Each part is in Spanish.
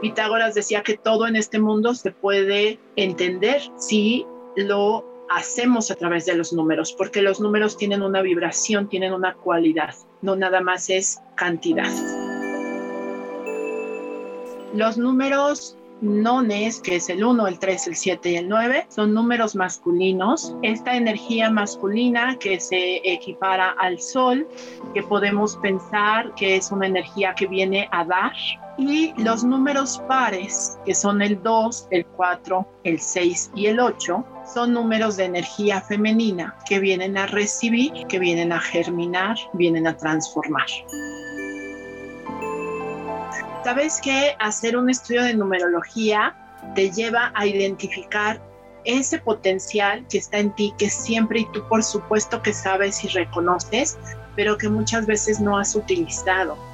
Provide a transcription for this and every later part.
Pitágoras decía que todo en este mundo se puede entender si lo hacemos a través de los números, porque los números tienen una vibración, tienen una cualidad, no nada más es cantidad. Los números nones, que es el 1, el 3, el 7 y el 9, son números masculinos. Esta energía masculina que se equipara al sol, que podemos pensar que es una energía que viene a dar. Y los números pares, que son el 2, el 4, el 6 y el 8, son números de energía femenina que vienen a recibir, que vienen a germinar, vienen a transformar. Sabes que hacer un estudio de numerología te lleva a identificar ese potencial que está en ti, que siempre y tú por supuesto que sabes y reconoces, pero que muchas veces no has utilizado.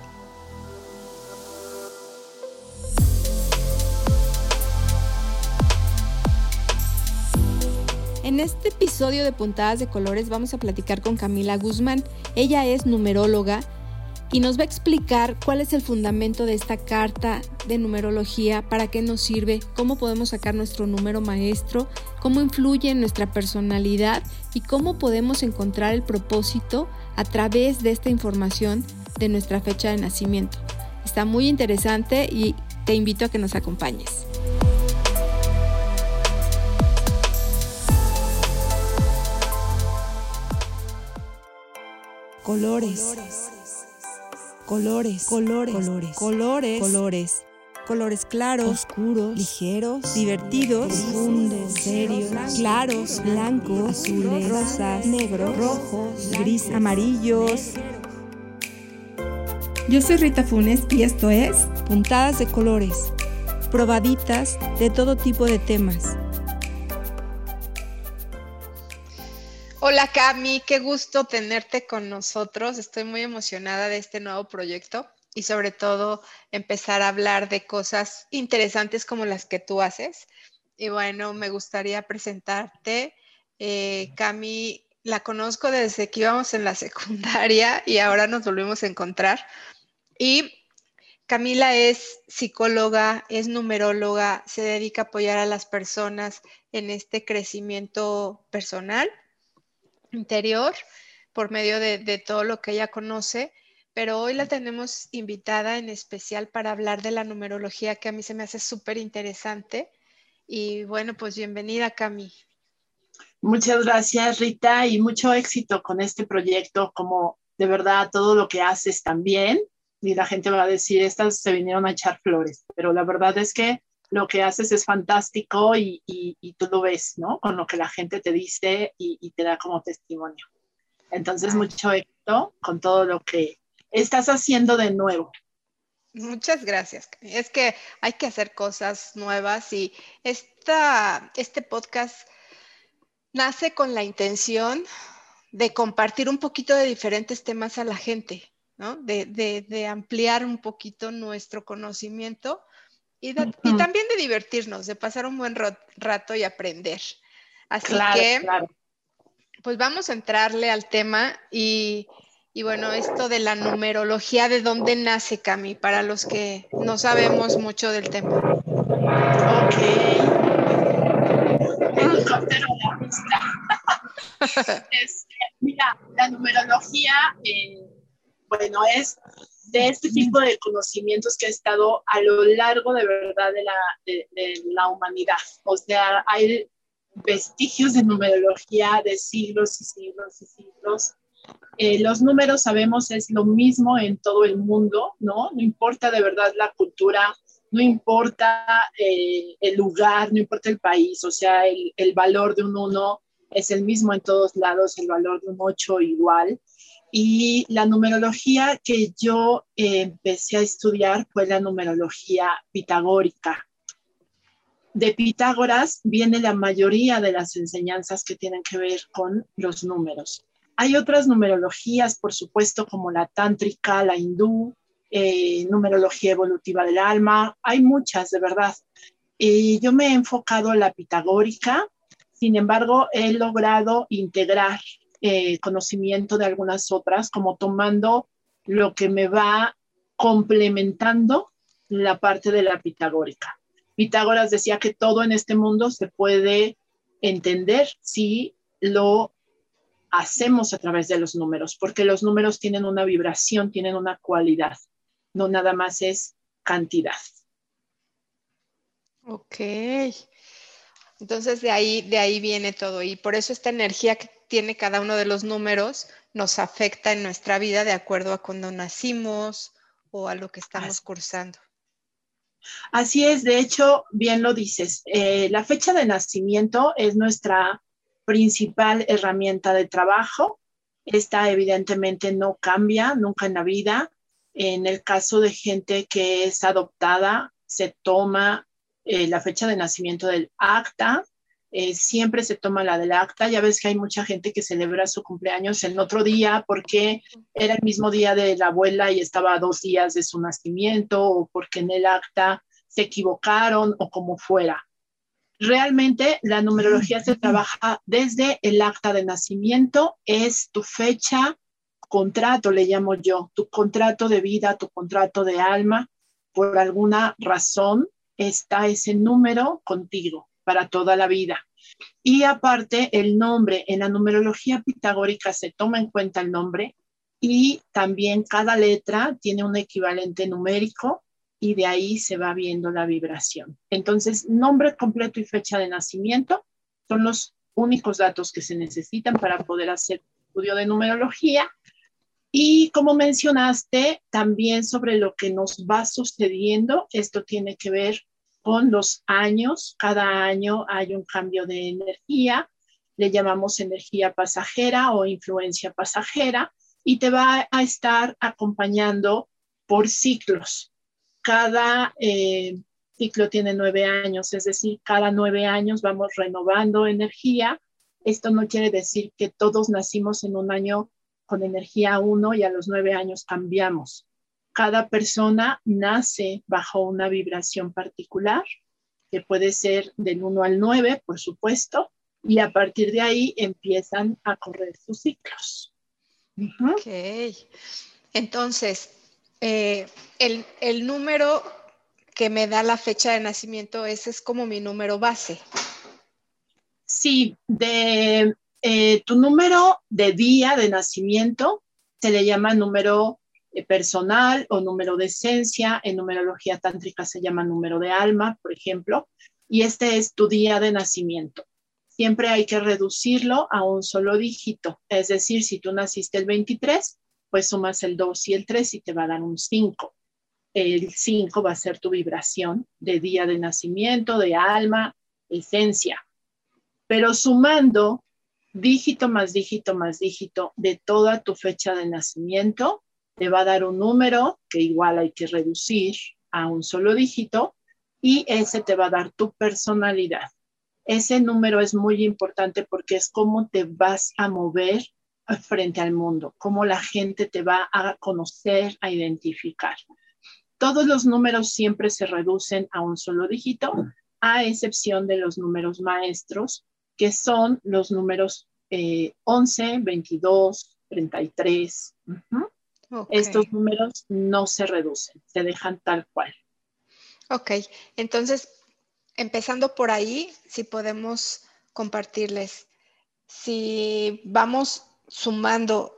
En este episodio de Puntadas de Colores vamos a platicar con Camila Guzmán. Ella es numeróloga y nos va a explicar cuál es el fundamento de esta carta de numerología, para qué nos sirve, cómo podemos sacar nuestro número maestro, cómo influye en nuestra personalidad y cómo podemos encontrar el propósito a través de esta información de nuestra fecha de nacimiento. Está muy interesante y te invito a que nos acompañes. Colores. Colores, colores, colores, colores, colores, colores claros, oscuros, ligeros, divertidos, profundos, serios, claros, blancos, azules, rosas, negros, rojos, gris, amarillos. Yo soy Rita Funes y esto es Puntadas de Colores, probaditas de todo tipo de temas Hola Cami, qué gusto tenerte con nosotros. Estoy muy emocionada de este nuevo proyecto y sobre todo empezar a hablar de cosas interesantes como las que tú haces. Y bueno, me gustaría presentarte. Eh, Cami, la conozco desde que íbamos en la secundaria y ahora nos volvimos a encontrar. Y Camila es psicóloga, es numeróloga, se dedica a apoyar a las personas en este crecimiento personal interior por medio de, todo lo que ella conoce, pero hoy la tenemos invitada en especial para hablar de la numerología que a mí se me hace súper interesante. Y bueno, pues bienvenida, Cami. Muchas gracias, Rita, y mucho éxito con este proyecto, como de verdad todo lo que haces también. Y la gente va a decir, estas se vinieron a echar flores, pero la verdad es que lo que haces es fantástico y, tú lo ves, ¿no? Con lo que la gente te dice y, te da como testimonio. Entonces, mucho éxito con todo lo que estás haciendo de nuevo. Muchas gracias. Es que hay que hacer cosas nuevas y esta, este podcast nace con la intención de compartir un poquito de diferentes temas a la gente, ¿no? De, de ampliar un poquito nuestro conocimiento y, también de divertirnos, de pasar un buen rato y aprender. Así que, pues vamos a entrarle al tema y, bueno, esto de la numerología, ¿de dónde nace, Cami? Para los que no sabemos mucho del tema. Ok. mira, la numerología, eh, bueno, es de este tipo de conocimientos que ha estado a lo largo de verdad de la, de, la humanidad. O sea, hay vestigios de numerología de siglos y siglos y siglos. Eh, los números sabemos es lo mismo en todo el mundo, ¿no? No importa de verdad la cultura, no importa eh, el lugar, no importa el país, o sea, el, el valor de un uno es el mismo en todos lados, el valor de un ocho igual. Y la numerología que yo eh, empecé a estudiar fue la numerología pitagórica. De Pitágoras viene la mayoría de las enseñanzas que tienen que ver con los números. Hay otras numerologías, por supuesto, como la tántrica, la hindú, eh, numerología evolutiva del alma. Hay muchas, de verdad. Y yo me he enfocado en la pitagórica, sin embargo, he logrado integrar eh, conocimiento de algunas otras, como tomando lo que me va complementando la parte de la pitagórica. Pitágoras decía que todo en este mundo se puede entender si lo hacemos a través de los números, porque los números tienen una vibración, tienen una cualidad, no nada más es cantidad. Ok. Entonces de ahí, de ahí viene todo y por eso esta energía que tiene cada uno de los números nos afecta en nuestra vida de acuerdo a cuando nacimos o a lo que estamos cursando. Así es, de hecho, bien lo dices, eh, la fecha de nacimiento es nuestra principal herramienta de trabajo. Esta evidentemente no cambia nunca en la vida. En el caso de gente que es adoptada, se toma eh, la fecha de nacimiento del acta, eh, siempre se toma la del acta. Ya ves que hay mucha gente que celebra su cumpleaños en otro día porque era el mismo día de la abuela y estaba a dos días de su nacimiento o porque en el acta se equivocaron o como fuera. Realmente la numerología se trabaja desde el acta de nacimiento, es tu fecha, contrato, le llamo yo, tu contrato de vida, tu contrato de alma. Por alguna razón está ese número contigo para toda la vida. Y aparte, el nombre, en la numerología pitagórica se toma en cuenta el nombre y también cada letra tiene un equivalente numérico y de ahí se va viendo la vibración. Entonces, nombre completo y fecha de nacimiento son los únicos datos que se necesitan para poder hacer estudio de numerología. Y como mencionaste, también sobre lo que nos va sucediendo, esto tiene que ver con los años. Cada año hay un cambio de energía, le llamamos energía pasajera o influencia pasajera, y te va a estar acompañando por ciclos. Cada eh, ciclo tiene nueve años, es decir, cada nueve años vamos renovando energía. Esto no quiere decir que todos nacimos en un año con energía uno y a los nueve años cambiamos cada persona nace bajo una vibración particular, que puede ser del 1 al 9, por supuesto, y a partir de ahí empiezan a correr sus ciclos. Ok. Entonces, eh, el, número que me da la fecha de nacimiento, ese es como mi número base. Sí, de eh, tu número de día de nacimiento se le llama número personal o número de esencia. En numerología tántrica se llama número de alma, por ejemplo. Y este es tu día de nacimiento. Siempre hay que reducirlo a un solo dígito. Es decir, si tú naciste el 23, pues sumas el 2 y el 3 y te va a dar un 5. El 5 va a ser tu vibración de día de nacimiento, de alma, esencia. Pero sumando dígito más dígito más dígito de toda tu fecha de nacimiento, te va a dar un número que igual hay que reducir a un solo dígito y ese te va a dar tu personalidad. Ese número es muy importante porque es cómo te vas a mover frente al mundo, cómo la gente te va a conocer, a identificar. Todos los números siempre se reducen a un solo dígito, a excepción de los números maestros, que son los números 11, 22, 33. Estos números no se reducen, se dejan tal cual. Ok, entonces, empezando por ahí, si podemos compartirles, si vamos sumando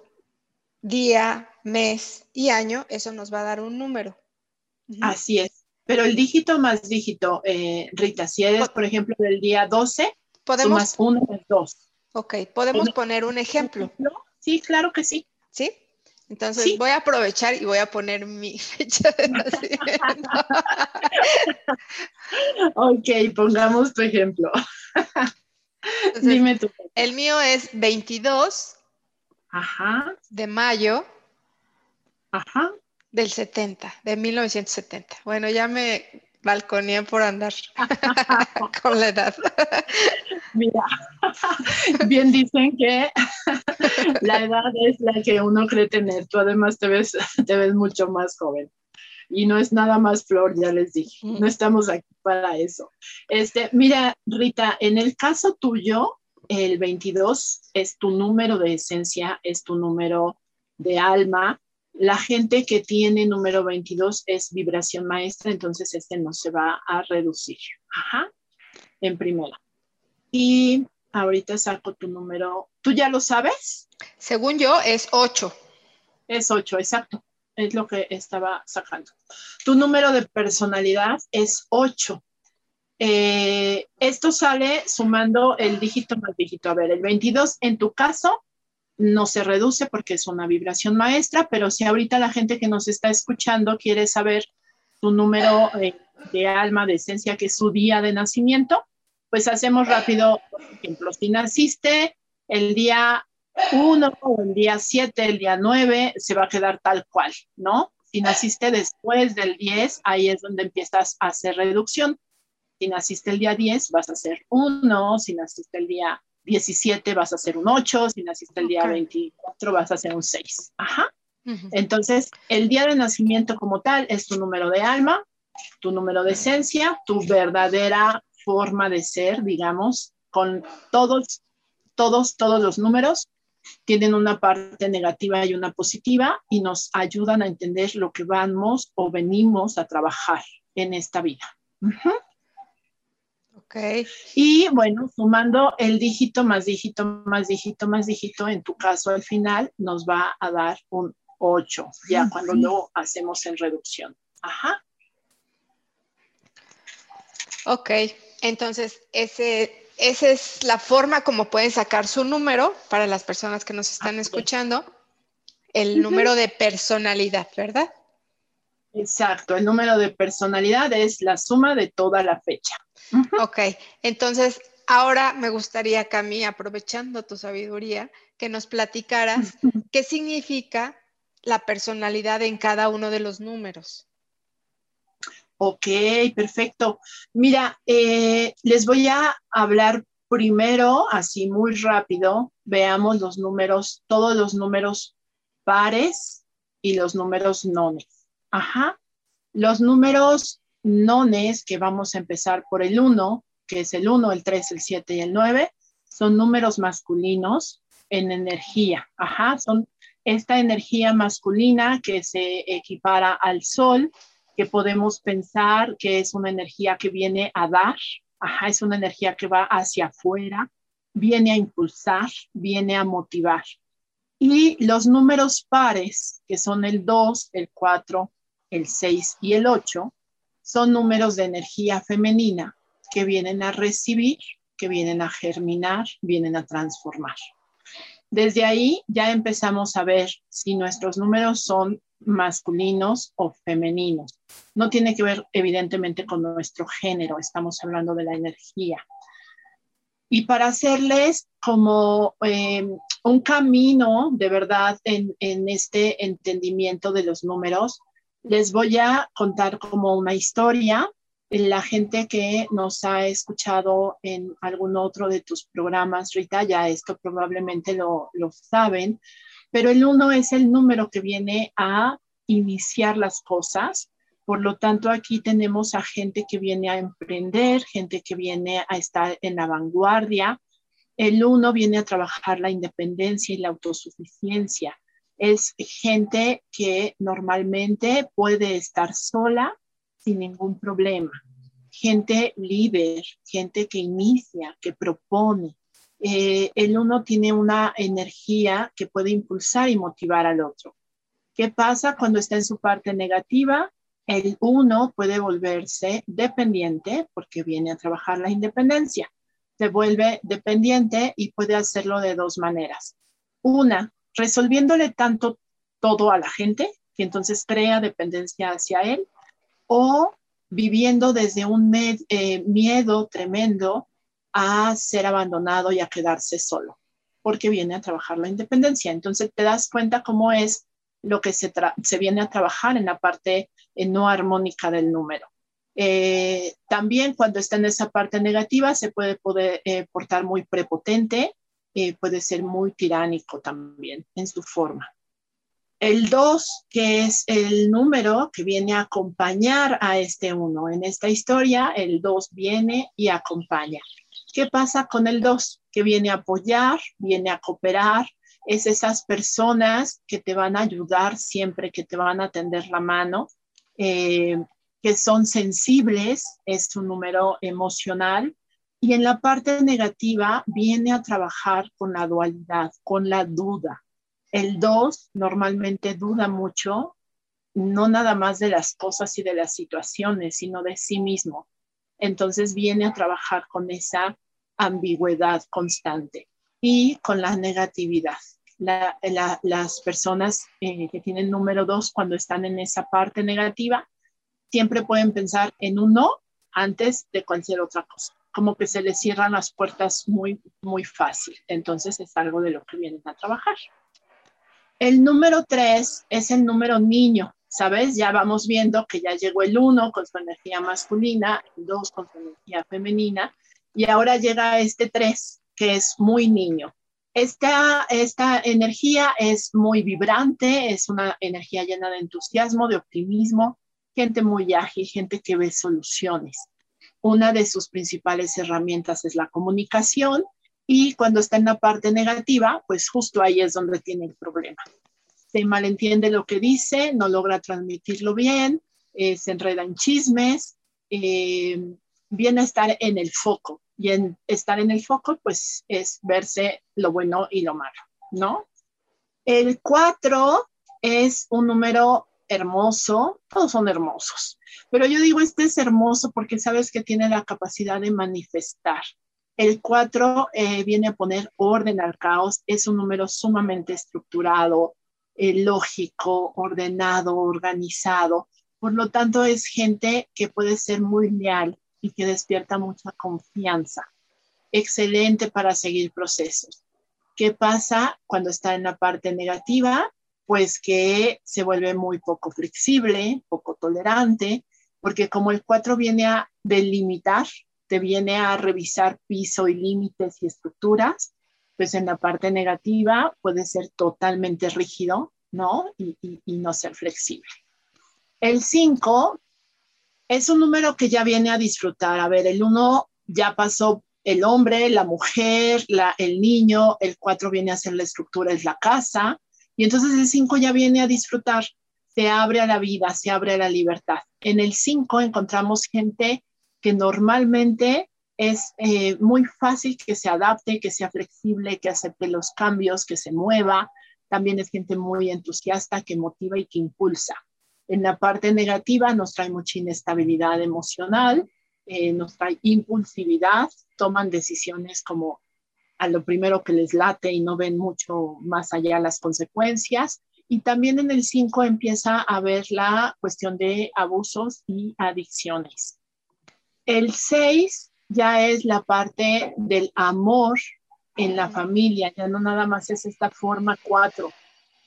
día, mes y año, eso nos va a dar un número. Así es. Pero el dígito más dígito, eh, Rita, si eres, por ejemplo, del día 12, ¿podemos? sumas 1 más 2. Ok, ¿podemos poner un ejemplo? Sí, claro que sí. ¿Sí? Entonces voy a aprovechar y voy a poner mi fecha de nacimiento. ok, pongamos tu ejemplo. Dime tú. El mío es 22 de mayo del 70, de 1970. Bueno, ya me balconía por andar con la edad. Mira, bien dicen que la edad es la que uno cree tener. Tú además te ves, te ves mucho más joven. Y no es nada más flor, ya les dije. No estamos aquí para eso. Este, mira, Rita, en el caso tuyo, el 22 es tu número de esencia, es tu número de alma, La gente que tiene número 22 es vibración maestra, entonces este no se va a reducir. Ajá, en primera. Y ahorita saco tu número. ¿Tú ya lo sabes? Según yo, es 8. Es 8, exacto. Es lo que estaba sacando. Tu número de personalidad es 8. Eh, esto sale sumando el dígito más dígito. A ver, el 22 en tu caso no se reduce porque es una vibración maestra, pero si ahorita la gente que nos está escuchando quiere saber tu número eh, de alma, de esencia, que es su día de nacimiento, pues hacemos rápido, por ejemplo, si naciste el día 1 o el día 7, el día 9, se va a quedar tal cual, ¿no? Si naciste después del 10, ahí es donde empiezas a hacer reducción. Si naciste el día 10, vas a hacer 1. Si naciste el día 17, vas a hacer un 8. Si naciste el día 24, vas a hacer un 6. Ajá. Entonces, el día de nacimiento como tal es tu número de alma, tu número de esencia, tu verdadera forma de ser, digamos, con todos, todos, todos los números tienen una parte negativa y una positiva y nos ayudan a entender lo que vamos o venimos a trabajar en esta vida. Y bueno, sumando el dígito más dígito más dígito más dígito, en tu caso al final nos va a dar un 8, ya cuando lo hacemos en reducción. Ajá. Ok, entonces ese, esa es la forma como pueden sacar su número para las personas que nos están escuchando, el número de personalidad, ¿verdad? Exacto, el número de personalidad es la suma de toda la fecha. Ok, entonces ahora me gustaría, Cami, aprovechando tu sabiduría, que nos platicaras qué significa la personalidad en cada uno de los números. Ok, perfecto. Mira, eh, les voy a hablar primero, así muy rápido, veamos los números, todos los números pares y los números nones. Ajá. Los números nones, que vamos a empezar por el 1, que es el 1, el 3, el 7 y el 9, son números masculinos en energía. Ajá, son esta energía masculina que se equipara al sol, que podemos pensar que es una energía que viene a dar, ajá, es una energía que va hacia afuera, viene a impulsar, viene a motivar. Y los números pares, que son el 2, el 4, el 6 y el 8, son números de energía femenina que vienen a recibir, que vienen a germinar, vienen a transformar. Desde ahí ya empezamos a ver si nuestros números son masculinos o femeninos. No tiene que ver evidentemente con nuestro género, estamos hablando de la energía. Y para hacerles como eh, un camino de verdad en, en este entendimiento de los números, les voy a contar como una historia. La gente que nos ha escuchado en algún otro de tus programas, Rita, ya esto probablemente lo, lo saben, pero el uno es el número que viene a iniciar las cosas. Por lo tanto, aquí tenemos a gente que viene a emprender, gente que viene a estar en la vanguardia. El uno viene a trabajar la independencia y la autosuficiencia es gente que normalmente puede estar sola sin ningún problema. Gente líder, gente que inicia, que propone. Eh, el uno tiene una energía que puede impulsar y motivar al otro. ¿Qué pasa cuando está en su parte negativa? El uno puede volverse dependiente porque viene a trabajar la independencia. Se vuelve dependiente y puede hacerlo de dos maneras. Una, resolviéndole tanto todo a la gente que entonces crea dependencia hacia él o viviendo desde un eh, miedo tremendo a ser abandonado y a quedarse solo, porque viene a trabajar la independencia. Entonces te das cuenta cómo es lo que se, viene a trabajar en la parte eh, no armónica del número. Eh, también cuando está en esa parte negativa se puede poder, portar muy prepotente, puede ser muy tiránico también en su forma. El 2, que es el número que viene a acompañar a este 1. En esta historia, el 2 viene y acompaña. ¿Qué pasa con el 2? Que viene a apoyar, viene a cooperar, es esas personas que te van a ayudar siempre, que te van a tender la mano, eh, que son sensibles, es un número emocional. Y en la parte negativa viene a trabajar con la dualidad, con la duda. El 2 normalmente duda mucho, no nada más de las cosas y de las situaciones, sino de sí mismo. Entonces viene a trabajar con esa ambigüedad constante y con la negatividad. las personas eh, que tienen número dos, cuando están en esa parte negativa, siempre pueden pensar en un no antes de cualquier otra cosa. Como que se les cierran las puertas muy, muy fácil. Entonces es algo de lo que vienen a trabajar. El número tres es el número niño. ¿sabes? Ya vamos viendo que ya llegó el uno con su energía masculina, el dos con su energía femenina, y ahora llega este tres, que es muy niño. Esta, esta energía es muy vibrante, es una energía llena de entusiasmo, de optimismo, gente muy ágil, gente que ve soluciones. Una de sus principales herramientas es la comunicación y cuando está en la parte negativa, pues justo ahí es donde tiene el problema se malentiende lo que dice, no logra transmitirlo bien, eh, se enreda en chismes, eh, viene a estar en el foco. Y en estar en el foco, pues es verse lo bueno y lo malo, ¿no? El 4 es un número hermoso, todos son hermosos, pero yo digo, este es hermoso porque sabes que tiene la capacidad de manifestar. El 4 eh, viene a poner orden al caos, es un número sumamente estructurado, eh, lógico, ordenado, organizado. Por lo tanto, es gente que puede ser muy leal y que despierta mucha confianza. Excelente para seguir procesos. ¿Qué pasa cuando está en la parte negativa? Pues que se vuelve muy poco flexible, poco tolerante, porque como el 4 viene a delimitar, te viene a revisar piso y límites y estructuras, pues en la parte negativa puede ser totalmente rígido, ¿no? Y, no ser flexible. El 5 es un número que ya viene a disfrutar. A ver, el 1 ya pasó el hombre, la mujer, el niño, el 4 viene a ser la estructura, es la casa, y entonces el 5 ya viene a disfrutar, se abre a la vida, se abre a la libertad. En el 5 encontramos gente que normalmente es eh, muy fácil que se adapte, que sea flexible, que acepte los cambios, que se mueva. También es gente muy entusiasta, que motiva y que impulsa. En la parte negativa nos trae mucha inestabilidad emocional, eh, nos trae impulsividad, toman decisiones como a lo primero que les late y no ven mucho más allá las consecuencias. Y también en el 5 empieza a ver la cuestión de abusos y adicciones. El 6 ya es la parte del amor en la familia, ya no nada más es esta forma cuatro,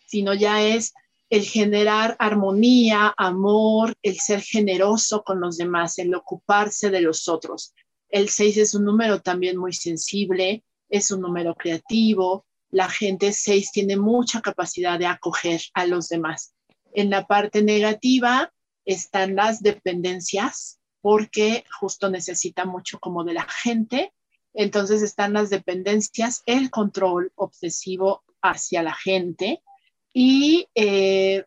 sino ya es el generar armonía, amor, el ser generoso con los demás, el ocuparse de los otros. El seis es un número también muy sensible, es un número creativo. La gente seis tiene mucha capacidad de acoger a los demás. En la parte negativa están las dependencias, porque justo necesita mucho como de la gente. Entonces están las dependencias, el control obsesivo hacia la gente y eh,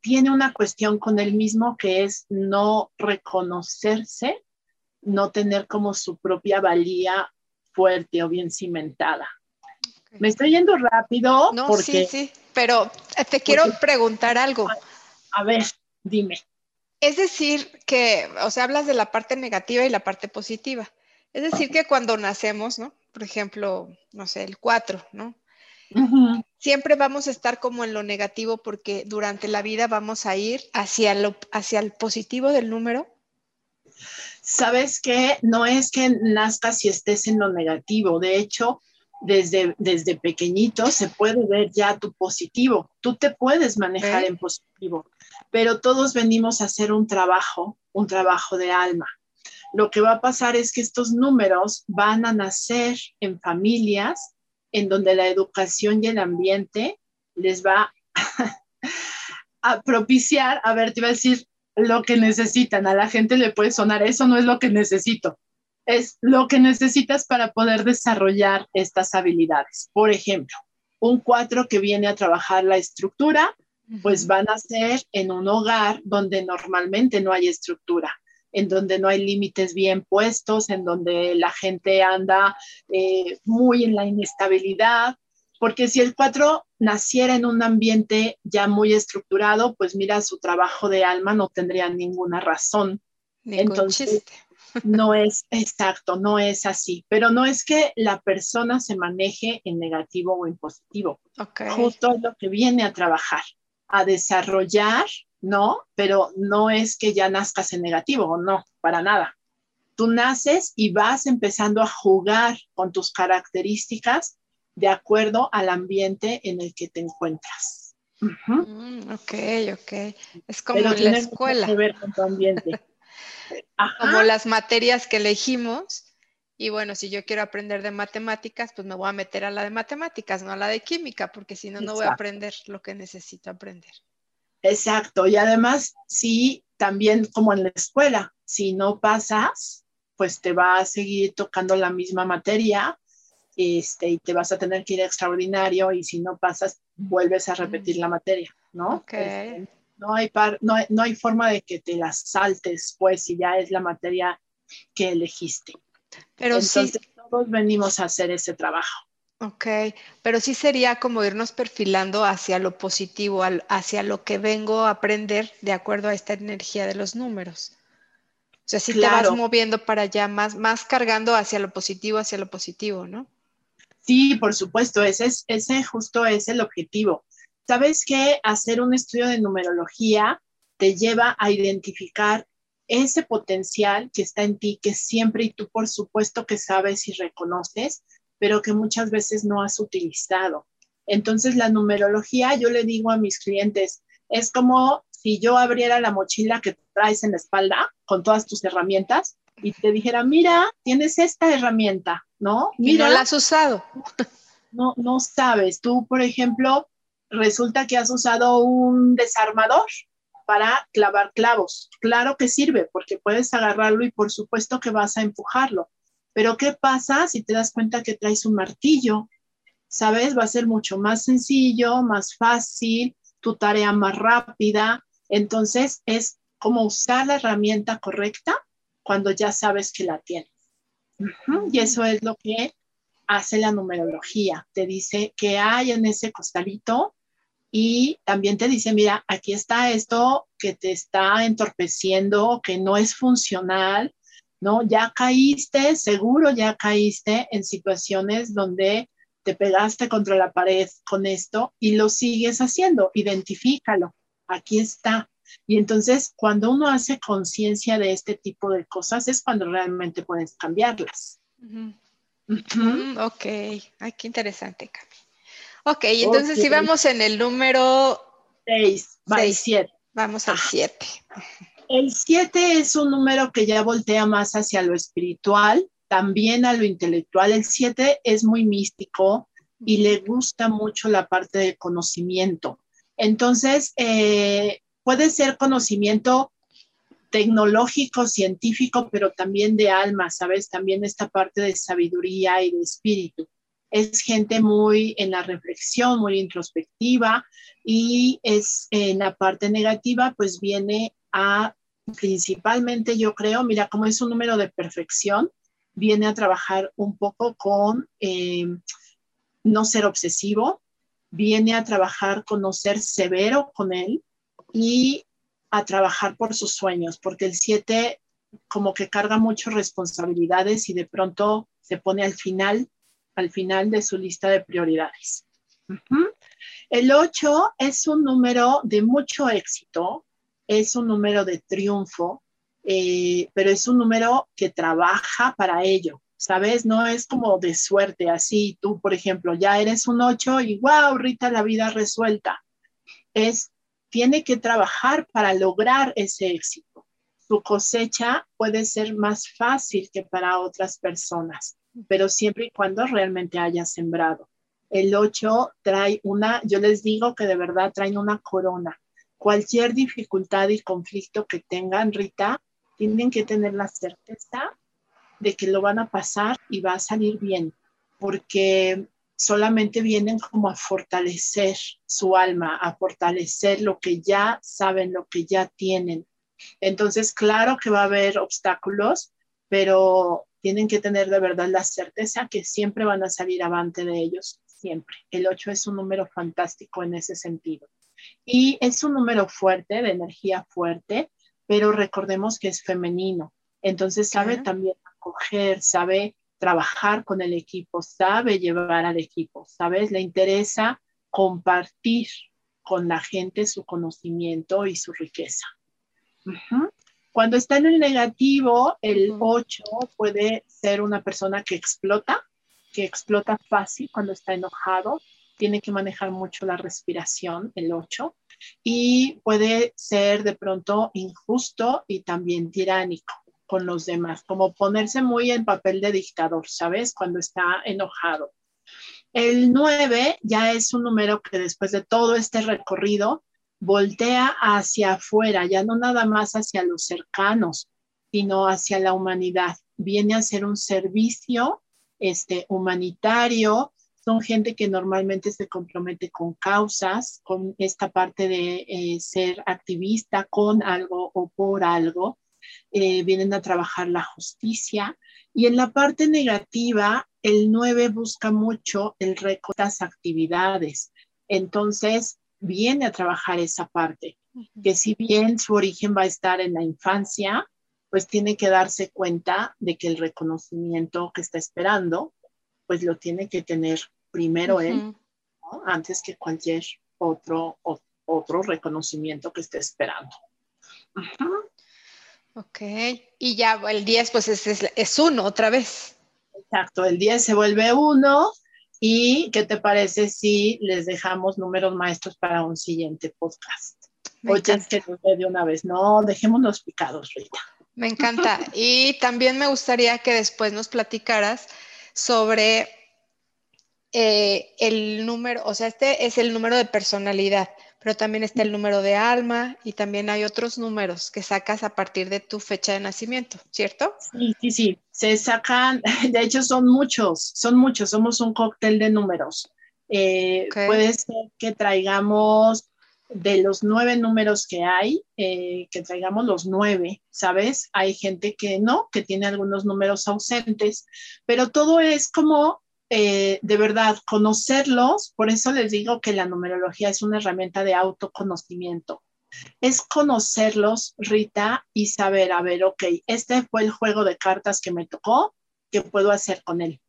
tiene una cuestión con él mismo que es no reconocerse, no tener como su propia valía fuerte o bien cimentada. Me estoy yendo rápido. No, porque, sí, sí, pero te quiero preguntar algo. a ver, dime. Es decir, que, o sea, hablas de la parte negativa y la parte positiva. Es decir, que cuando nacemos, ¿no? Por ejemplo, no sé, el 4, ¿no? Siempre vamos a estar como en lo negativo porque durante la vida vamos a ir hacia, lo, hacia el positivo del número. Sabes que no es que nazcas y estés en lo negativo. De hecho, desde, desde pequeñito se puede ver ya tu positivo. Tú te puedes manejar en positivo pero todos venimos a hacer un trabajo, un trabajo de alma. Lo que va a pasar es que estos números van a nacer en familias en donde la educación y el ambiente les va a propiciar, a ver, te iba a decir lo que necesitan. A la gente le puede sonar, eso no es lo que necesito, es lo que necesitas para poder desarrollar estas habilidades. Por ejemplo, Un 4 que viene a trabajar la estructura, pues van a ser en un hogar donde normalmente no hay estructura en donde no hay límites bien puestos, en donde la gente anda eh, muy en la inestabilidad, porque si el 4 naciera en un ambiente ya muy estructurado, pues mira, su trabajo de alma no tendría ninguna razón. Entonces, no es exacto, no es así, pero no es que la persona se maneje en negativo o en positivo. Justo es lo que viene a trabajar, a desarrollar ¿no? Pero no es que ya nazcas en negativo, no, para nada. Tú naces y vas empezando a jugar con tus características de acuerdo al ambiente en el que te encuentras. Mm, ok, ok. Es como en la escuela. Que ver con tu ambiente. Como las materias que elegimos. Y bueno, si yo quiero aprender de matemáticas, pues me voy a meter a la de matemáticas, no a la de química, porque si no, no voy a aprender lo que necesito aprender. Exacto, y además, sí, también como en la escuela, si no pasas, pues te va a seguir tocando la misma materia este, y te vas a tener que ir extraordinario y si no pasas, vuelves a repetir la materia, ¿no? Este, no, hay no, hay, no hay forma de que te las saltes, pues, si ya es la materia que elegiste. Pero Entonces, todos venimos a hacer ese trabajo. Ok, pero sí sería como irnos perfilando hacia lo positivo, hacia lo que vengo a aprender de acuerdo a esta energía de los números. O sea, sí te vas moviendo para allá, más, más cargando hacia lo positivo, hacia lo positivo, ¿no? Sí, por supuesto, ese, es, ese justo es el objetivo. Sabes que hacer un estudio de numerología te lleva a identificar ese potencial que está en ti, que siempre y tú por supuesto que sabes y reconoces, pero que muchas veces no has utilizado. Entonces, la numerología, yo le digo a mis clientes, es como si yo abriera la mochila que traes en la espalda con todas tus herramientas y te dijera, mira, tienes esta herramienta, ¿no? Mira, no la has usado. No, no sabes. Tú, por ejemplo, resulta que has usado un desarmador para clavar clavos. Claro que sirve porque puedes agarrarlo y por supuesto que vas a empujarlo. Pero ¿qué pasa si te das cuenta que traes un martillo? ¿Sabes? Va a ser mucho más sencillo, más fácil, tu tarea más rápida. Entonces es como usar la herramienta correcta cuando ya sabes que la tienes. Y eso es lo que hace la numerología. Te dice qué hay en ese costalito y también te dice, mira, aquí está esto que te está entorpeciendo, que no es funcional, ¿no? Ya caíste, seguro ya caíste en situaciones donde te pegaste contra la pared con esto y lo sigues haciendo, identifícalo, aquí está. Y entonces cuando uno hace conciencia de este tipo de cosas es cuando realmente puedes cambiarlas. Mm, ok, ay, qué interesante, Cami. Ok, entonces si vamos en el número 6, 7. Vamos al 7. El 7 es un número que ya voltea más hacia lo espiritual, también a lo intelectual. El 7 es muy místico y le gusta mucho la parte de conocimiento. Entonces, eh, puede ser conocimiento tecnológico, científico, pero también de alma, ¿sabes? También esta parte de sabiduría y de espíritu. Es gente muy en la reflexión, muy introspectiva y es en la parte negativa, pues viene a principalmente yo creo, mira, como es un número de perfección, viene a trabajar un poco con eh, no ser obsesivo, viene a trabajar con no ser severo con él y a trabajar por sus sueños, porque el 7 como que carga muchas responsabilidades y de pronto se pone al final, al final de su lista de prioridades. El 8 es un número de mucho éxito, es un número de triunfo, eh, pero es un número que trabaja para ello, ¿sabes? No es como de suerte, así tú, por ejemplo, ya eres un 8 y wow, Rita, la vida resuelta. Es, tiene que trabajar para lograr ese éxito. Su cosecha puede ser más fácil que para otras personas, pero siempre y cuando realmente haya sembrado. El 8 trae una, yo les digo que de verdad traen una corona cualquier dificultad y conflicto que tengan, Rita, tienen que tener la certeza de que lo van a pasar y va a salir bien, porque solamente vienen como a fortalecer su alma, a fortalecer lo que ya saben, lo que ya tienen. Entonces, claro que va a haber obstáculos, pero tienen que tener de verdad la certeza que siempre van a salir avante de ellos, siempre. El 8 es un número fantástico en ese sentido. Y es un número fuerte, de energía fuerte, pero recordemos que es femenino. Entonces sabe también acoger, sabe trabajar con el equipo, sabe llevar al equipo, ¿sabes? Le interesa compartir con la gente su conocimiento y su riqueza. Cuando está en el negativo, el 8 puede ser una persona que explota, que explota fácil cuando está enojado, tiene que manejar mucho la respiración, el 8, y puede ser de pronto injusto y también tiránico con los demás, como ponerse muy en papel de dictador, ¿sabes? Cuando está enojado. El 9 ya es un número que después de todo este recorrido voltea hacia afuera, ya no nada más hacia los cercanos, sino hacia la humanidad. Viene a ser un servicio este, humanitario, son gente que normalmente se compromete con causas, con esta parte de eh, ser activista con algo o por algo. Eh, vienen a trabajar la justicia. Y en la parte negativa, el 9 busca mucho el récord de las actividades. Entonces, viene a trabajar esa parte, que si bien su origen va a estar en la infancia, pues tiene que darse cuenta de que el reconocimiento que está esperando, pues lo tiene que tener primero él, antes que cualquier otro, otro reconocimiento que esté esperando. Ok, y ya el 10 pues es, es, uno otra vez. Exacto, el 10 se vuelve uno y ¿qué te parece si les dejamos números maestros para un siguiente podcast? Oye, es que de una vez, no, dejémonos picados, Rita. Me encanta. Y también me gustaría que después nos platicaras sobre eh, el número, o sea, este es el número de personalidad, pero también está el número de alma y también hay otros números que sacas a partir de tu fecha de nacimiento, ¿cierto? Sí, sí, sí, se sacan, de hecho son muchos, son muchos, somos un cóctel de números. Eh, puede ser que traigamos de los nueve números que hay, eh, que traigamos los nueve, ¿sabes? Hay gente que no, que tiene algunos números ausentes, pero todo es como eh, de verdad conocerlos, por eso les digo que la numerología es una herramienta de autoconocimiento. Es conocerlos, Rita, y saber, a ver, ok, este fue el juego de cartas que me tocó, ¿qué puedo hacer con él?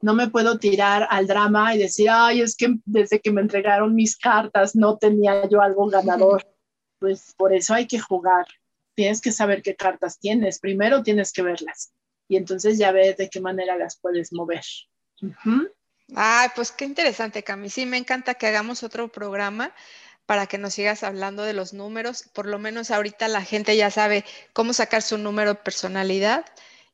No me puedo tirar al drama y decir, ay, es que desde que me entregaron mis cartas no tenía yo algo ganador. Pues por eso hay que jugar. Tienes que saber qué cartas tienes. Primero tienes que verlas y entonces ya ves de qué manera las puedes mover. Ay, pues qué interesante, Cami. Sí, me encanta que hagamos otro programa para que nos sigas hablando de los números. Por lo menos ahorita la gente ya sabe cómo sacar su número de personalidad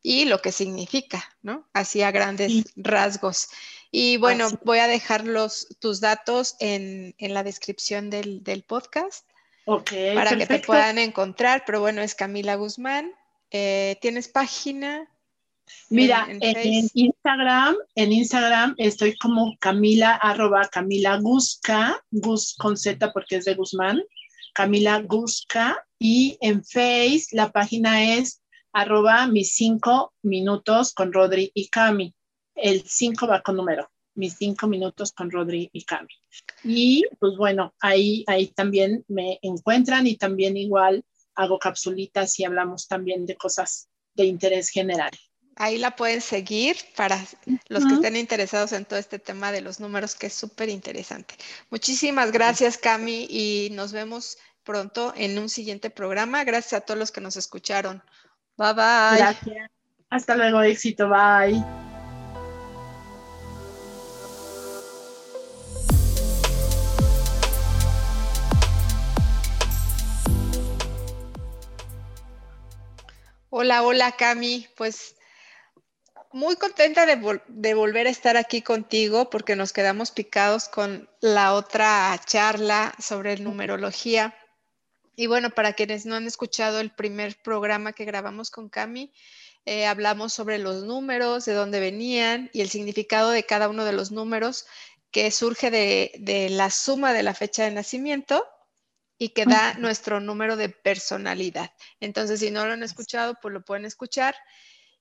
y lo que significa, ¿no? Así a grandes rasgos. Y bueno, voy a dejar los, tus datos en, la descripción del, podcast para que te puedan encontrar. Pero bueno, es Camila Guzmán. Eh, ¿Tienes página? Mira, en, Instagram, en Instagram estoy como Camila, arroba Camila Guzca, Gus con Z porque es de Guzmán, Camila Guzca, y en Face la página es arroba mis cinco minutos con Rodri y Cami. El cinco va con número, mis cinco minutos con Rodri y Cami. Y pues bueno, ahí, ahí también me encuentran y también igual hago capsulitas y hablamos también de cosas de interés general. Ahí la pueden seguir para los que estén interesados en todo este tema de los números, que es súper interesante. Muchísimas gracias, Cami, y nos vemos pronto en un siguiente programa. Gracias a todos los que nos escucharon. Bye bye. Gracias. Hasta luego, éxito. Bye. Hola, hola Cami. Pues muy contenta de, de, volver a estar aquí contigo porque nos quedamos picados con la otra charla sobre numerología. Y bueno, para quienes no han escuchado el primer programa que grabamos con Cami, eh, hablamos sobre los números, de dónde venían y el significado de cada uno de los números que surge de, de la suma de la fecha de nacimiento y que da nuestro número de personalidad. Entonces, si no lo han escuchado, pues lo pueden escuchar.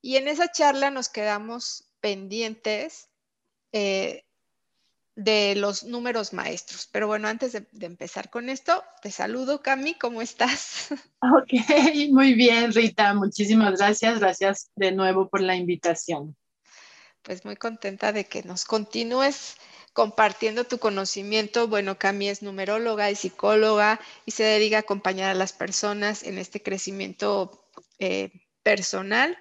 Y en esa charla nos quedamos pendientes eh, de los números maestros. Pero bueno, antes de, empezar con esto, te saludo, Cami, ¿cómo estás? Ok, muy bien, Rita, muchísimas gracias. Gracias de nuevo por la invitación. Pues muy contenta de que nos continúes compartiendo tu conocimiento. Bueno, Cami es numeróloga y psicóloga y se dedica a acompañar a las personas en este crecimiento eh, personal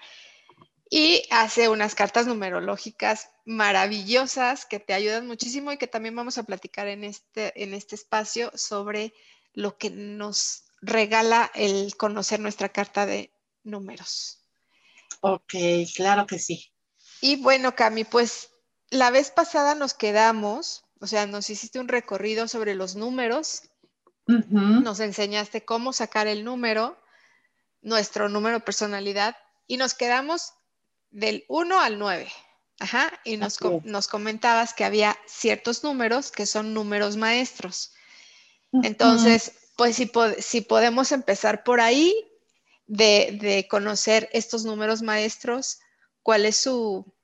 y hace unas cartas numerológicas maravillosas que te ayudan muchísimo y que también vamos a platicar en este, en este espacio sobre lo que nos regala el conocer nuestra carta de números. Ok, claro que sí. Y bueno, Cami, pues la vez pasada nos quedamos, o sea, nos hiciste un recorrido sobre los números, nos enseñaste cómo sacar el número, nuestro número personalidad, y nos quedamos del 1 al 9. Ajá, y nos, nos, comentabas que había ciertos números que son números maestros. Entonces, pues si, si, podemos empezar por ahí de, de, conocer estos números maestros, cuál es su,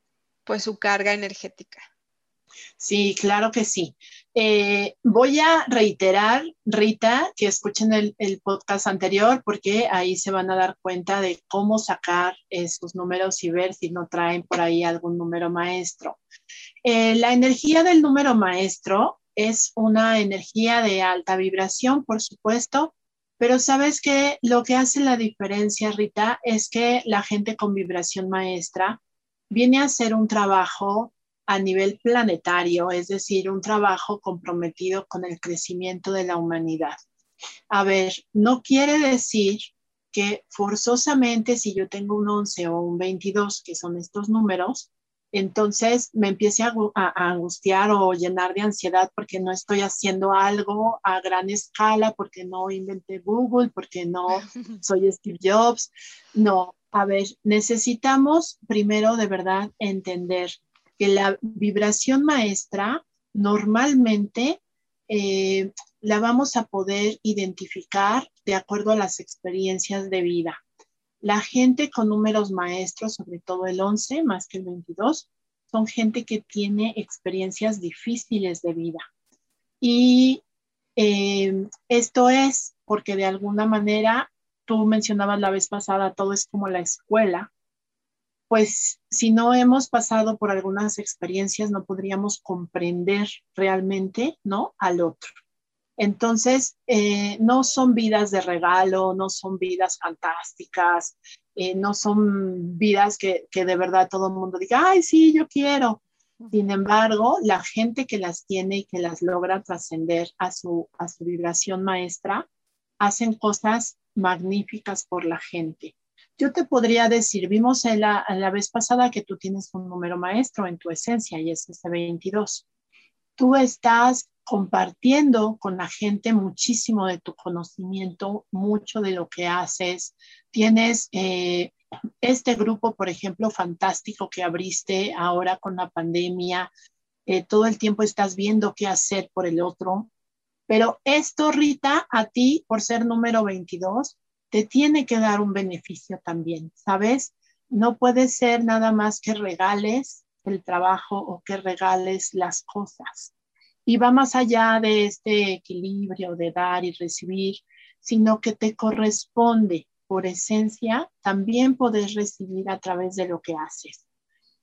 pues, su carga energética. Sí, claro que sí. Eh, voy a reiterar, Rita, que escuchen el, podcast anterior porque ahí se van a dar cuenta de cómo sacar esos números y ver si no traen por ahí algún número maestro. Eh, la energía del número maestro es una energía de alta vibración, por supuesto, pero sabes que lo que hace la diferencia, Rita, es que la gente con vibración maestra viene a hacer un trabajo a nivel planetario, es decir, un trabajo comprometido con el crecimiento de la humanidad. A ver, no quiere decir que forzosamente si yo tengo un 11 o un 22, que son estos números, entonces me empiece a, angustiar o llenar de ansiedad porque no estoy haciendo algo a gran escala, porque no inventé Google, porque no soy Steve Jobs. No, a ver, necesitamos primero de verdad entender que la vibración maestra normalmente eh, la vamos a poder identificar de acuerdo a las experiencias de vida. La gente con números maestros, sobre todo el 11 más que el 22, son gente que tiene experiencias difíciles de vida. Y eh, esto es porque de alguna manera, tú mencionabas la vez pasada, todo es como la escuela pues si no hemos pasado por algunas experiencias, no podríamos comprender realmente, ¿no? Al otro. Entonces, eh, no son vidas de regalo, no son vidas fantásticas, eh, no son vidas que, que, de verdad todo el mundo diga, ay, sí, yo quiero. Sin embargo, la gente que las tiene y que las logra trascender a su, a su vibración maestra, hacen cosas magníficas por la gente. Yo te podría decir, vimos la, la vez pasada que tú tienes un número maestro en tu esencia y es este 22. Tú estás compartiendo con la gente muchísimo de tu conocimiento, mucho de lo que haces. Tienes eh, este grupo, por ejemplo, fantástico que abriste ahora con la pandemia. Eh, todo el tiempo estás viendo qué hacer por el otro. Pero esto, Rita, a ti, por ser número 22, te tiene que dar un beneficio también, ¿sabes? No puede ser nada más que regales el trabajo o que regales las cosas. Y va más allá de este equilibrio de dar y recibir, sino que te corresponde por esencia también poder recibir a través de lo que haces.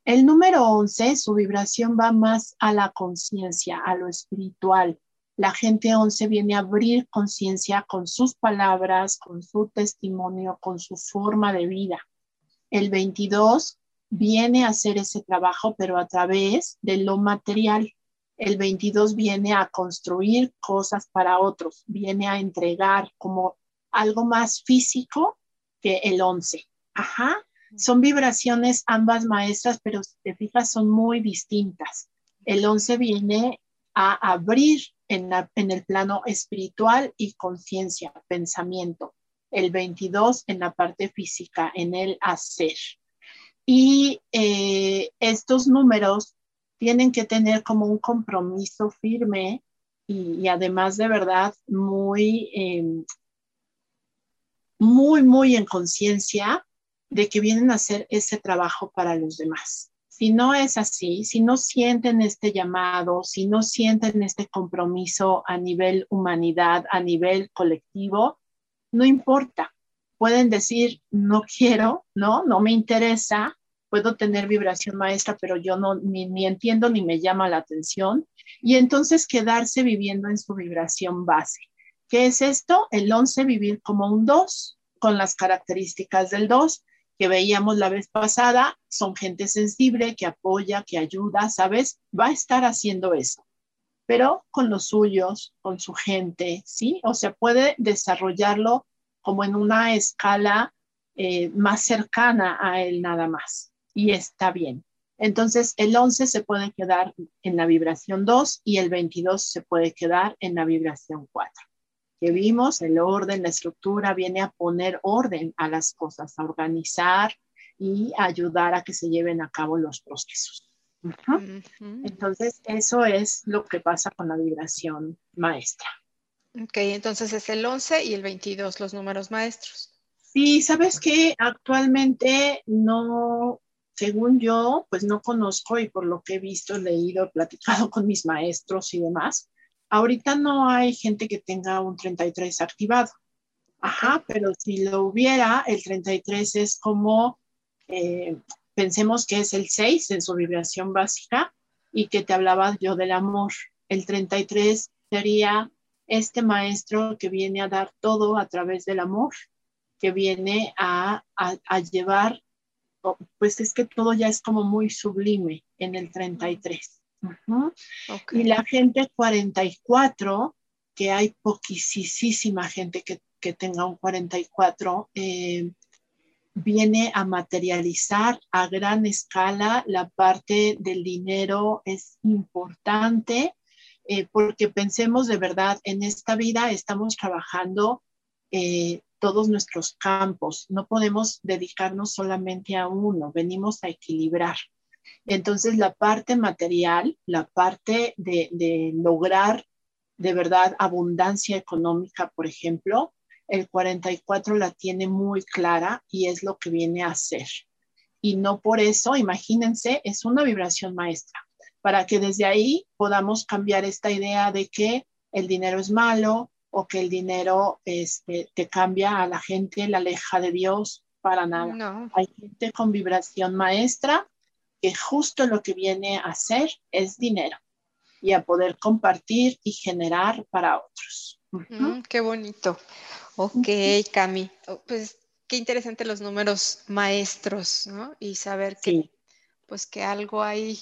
El número 11, su vibración va más a la conciencia, a lo espiritual, la gente 11 viene a abrir conciencia con sus palabras, con su testimonio, con su forma de vida. El 22 viene a hacer ese trabajo, pero a través de lo material. El 22 viene a construir cosas para otros, viene a entregar como algo más físico que el 11. Ajá, son vibraciones ambas maestras, pero si te fijas son muy distintas. El 11 viene a abrir en, el plano espiritual y conciencia, pensamiento. El 22 en la parte física, en el hacer. Y eh, estos números tienen que tener como un compromiso firme y, además de verdad muy, em, muy, muy en conciencia de que vienen a hacer ese trabajo para los demás. Si no es así, si no sienten este llamado, si no sienten este compromiso a nivel humanidad, a nivel colectivo, no importa. Pueden decir, no quiero, no, no me interesa, puedo tener vibración maestra, pero yo no ni, ni, entiendo ni me llama la atención. Y entonces quedarse viviendo en su vibración base. ¿Qué es esto? El 11, vivir como un 2, con las características del 2 que veíamos la vez pasada, son gente sensible, que apoya, que ayuda, ¿sabes? Va a estar haciendo eso, pero con los suyos, con su gente, ¿sí? O sea, puede desarrollarlo como en una escala eh, más cercana a él nada más. Y está bien. Entonces, el 11 se puede quedar en la vibración 2 y el 22 se puede quedar en la vibración 4 que vimos, el orden, la estructura, viene a poner orden a las cosas, a organizar y ayudar a que se lleven a cabo los procesos. Entonces, eso es lo que pasa con la vibración maestra. Ok, entonces es el 11 y el 22 los números maestros. Sí, sabes que actualmente no, según yo, pues no conozco y por lo que he visto, leído, platicado con mis maestros y demás, Ahorita no hay gente que tenga un 33 activado. Ajá, pero si lo hubiera, el 33 es como, eh, pensemos que es el 6 en su vibración básica y que te hablaba yo del amor. El 33 sería este maestro que viene a dar todo a través del amor, que viene a, a llevar, pues es que todo ya es como muy sublime en el 33. Y la gente 44, que hay poquísima gente que, tenga un 44, eh, viene a materializar a gran escala la parte del dinero. Es importante eh, porque pensemos de verdad en esta vida estamos trabajando eh, todos nuestros campos. No podemos dedicarnos solamente a uno venimos a equilibrar entonces, la parte material, la parte de, lograr de verdad abundancia económica, por ejemplo, el 44 la tiene muy clara y es lo que viene a hacer. Y no por eso, imagínense, es una vibración maestra, para que desde ahí podamos cambiar esta idea de que el dinero es malo o que el dinero este, te cambia a la gente, la aleja de Dios, para nada. Hay gente con vibración maestra que justo lo que viene a hacer es dinero y a poder compartir y generar para otros. Mm, qué bonito. Ok, Cami. Oh, pues qué interesante los números maestros, ¿no? Y saber que, pues que algo hay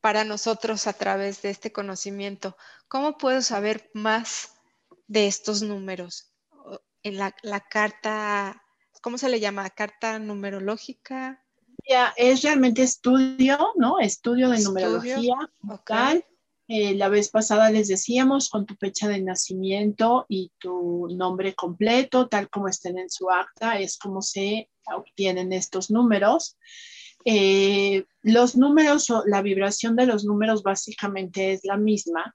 para nosotros a través de este conocimiento. ¿Cómo puedo saber más de estos números? En la, la carta, ¿cómo se le llama? ¿Carta numerológica? Es realmente estudio, ¿no? Estudio de numerología vocal. Eh, la vez pasada les decíamos con tu fecha de nacimiento y tu nombre completo, tal como estén en su acta, es como se obtienen estos números. Eh, los números o la vibración de los números básicamente es la misma,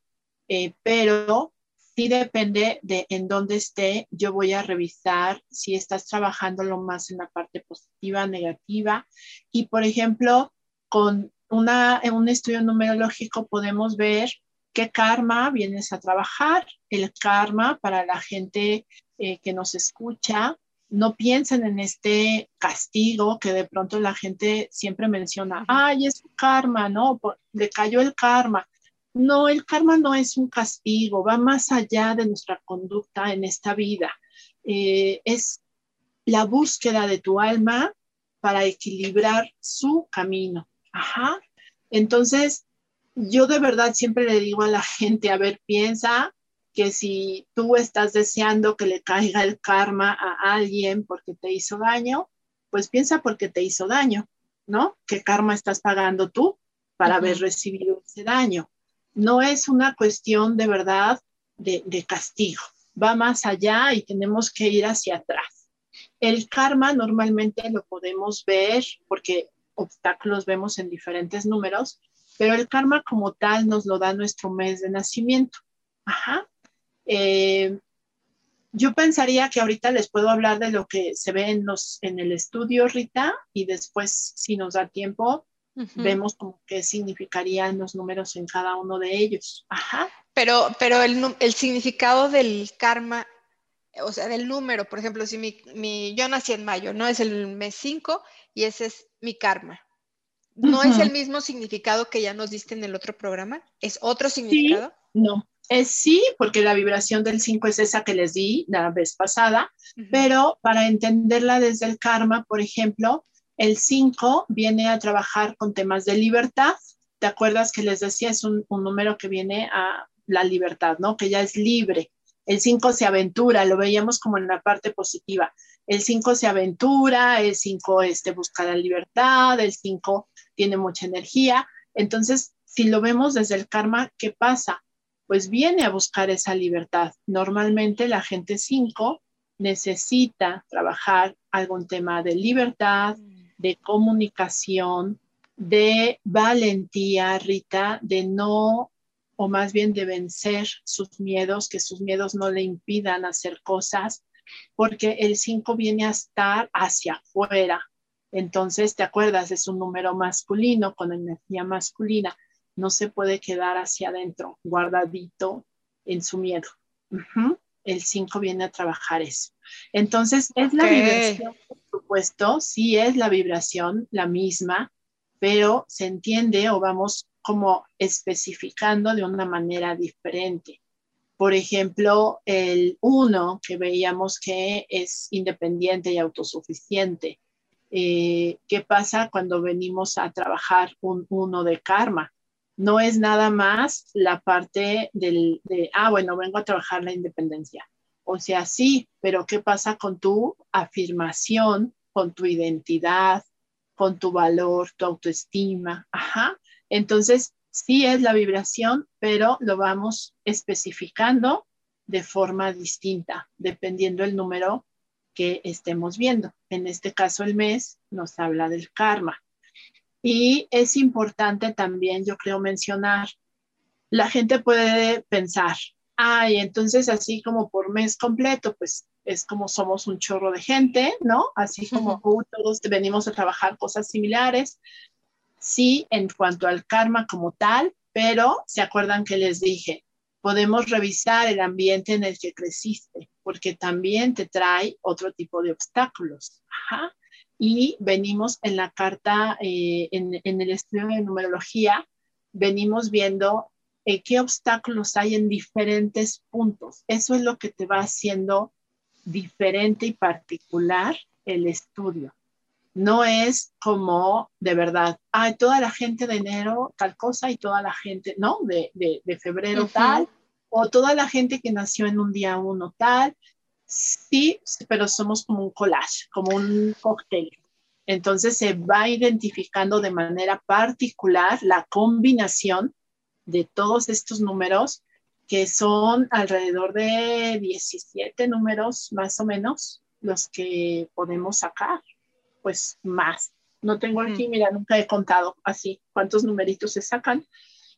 eh, pero sí depende de en dónde esté. Yo voy a revisar si estás trabajando lo más en la parte positiva, negativa. Y por ejemplo, con una, un estudio numerológico podemos ver qué karma vienes a trabajar. El karma para la gente eh, que nos escucha, no piensen en este castigo que de pronto la gente siempre menciona, ay, es karma, ¿no? Le cayó el karma. No, el karma no es un castigo, va más allá de nuestra conducta en esta vida. Eh, es la búsqueda de tu alma para equilibrar su camino. Ajá. Entonces, yo de verdad siempre le digo a la gente, a ver, piensa que si tú estás deseando que le caiga el karma a alguien porque te hizo daño, pues piensa porque te hizo daño, ¿no? ¿Qué karma estás pagando tú para haber recibido ese daño? No es una cuestión de verdad de, castigo, va más allá y tenemos que ir hacia atrás. El karma normalmente lo podemos ver porque obstáculos vemos en diferentes números, pero el karma como tal nos lo da nuestro mes de nacimiento. Ajá. Eh, yo pensaría que ahorita les puedo hablar de lo que se ve en, los, en el estudio, Rita, y después, si nos da tiempo, vemos como qué significarían los números en cada uno de ellos. Ajá. Pero, pero el, el significado del karma, o sea, del número, por ejemplo, si mi, mi, yo nací en mayo, ¿no? Es el mes 5 y ese es mi karma. ¿No es el mismo significado que ya nos diste en el otro programa? ¿Es otro significado? no, es sí, porque la vibración del 5 es esa que les di la vez pasada, pero para entenderla desde el karma, por ejemplo, el 5 viene a trabajar con temas de libertad. ¿Te acuerdas que les decía? Es un, número que viene a la libertad, ¿no? Que ya es libre. El 5 se aventura, lo veíamos como en la parte positiva. El 5 se aventura, el 5 este, busca la libertad, el 5 tiene mucha energía. Entonces, si lo vemos desde el karma, ¿qué pasa? Pues viene a buscar esa libertad. Normalmente la gente 5 necesita trabajar algún tema de libertad, de comunicación, de valentía, Rita, de no, o más bien de vencer sus miedos, que sus miedos no le impidan hacer cosas, porque el 5 viene a estar hacia afuera. Entonces, ¿te acuerdas? Es un número masculino con energía masculina. No se puede quedar hacia adentro, guardadito en su miedo. El 5 viene a trabajar eso. Entonces, es la por supuesto, sí es la vibración la misma, pero se entiende o vamos como especificando de una manera diferente. Por ejemplo, el uno que veíamos que es independiente y autosuficiente. Eh, ¿Qué pasa cuando venimos a trabajar un uno de karma? No es nada más la parte del, de, ah, bueno, vengo a trabajar la independencia. O sea, sí, pero ¿qué pasa con tu afirmación, con tu identidad, con tu valor, tu autoestima? Ajá. Entonces, sí es la vibración, pero lo vamos especificando de forma distinta, dependiendo el número que estemos viendo. En este caso, el mes nos habla del karma. Y es importante también, yo creo, mencionar, la gente puede pensar, ay, entonces así como por mes completo, pues es como somos un chorro de gente, ¿no? Así como todos venimos a trabajar cosas similares, sí en cuanto al karma como tal, pero se acuerdan que les dije, podemos revisar el ambiente en el que creciste, porque también te trae otro tipo de obstáculos. Y venimos en la carta, eh, en, el estudio de numerología, venimos viendo eh, qué obstáculos hay en diferentes puntos. Eso es lo que te va haciendo diferente y particular el estudio no es como de verdad, hay toda la gente de enero tal cosa y toda la gente, ¿no? De, febrero tal, o toda la gente que nació en un día uno tal. Sí, pero somos como un collage, como un cóctel. Entonces se va identificando de manera particular la combinación de todos estos números, que son alrededor de 17 números más o menos los que podemos sacar pues más. No tengo aquí, mira, nunca he contado así cuántos numeritos se sacan,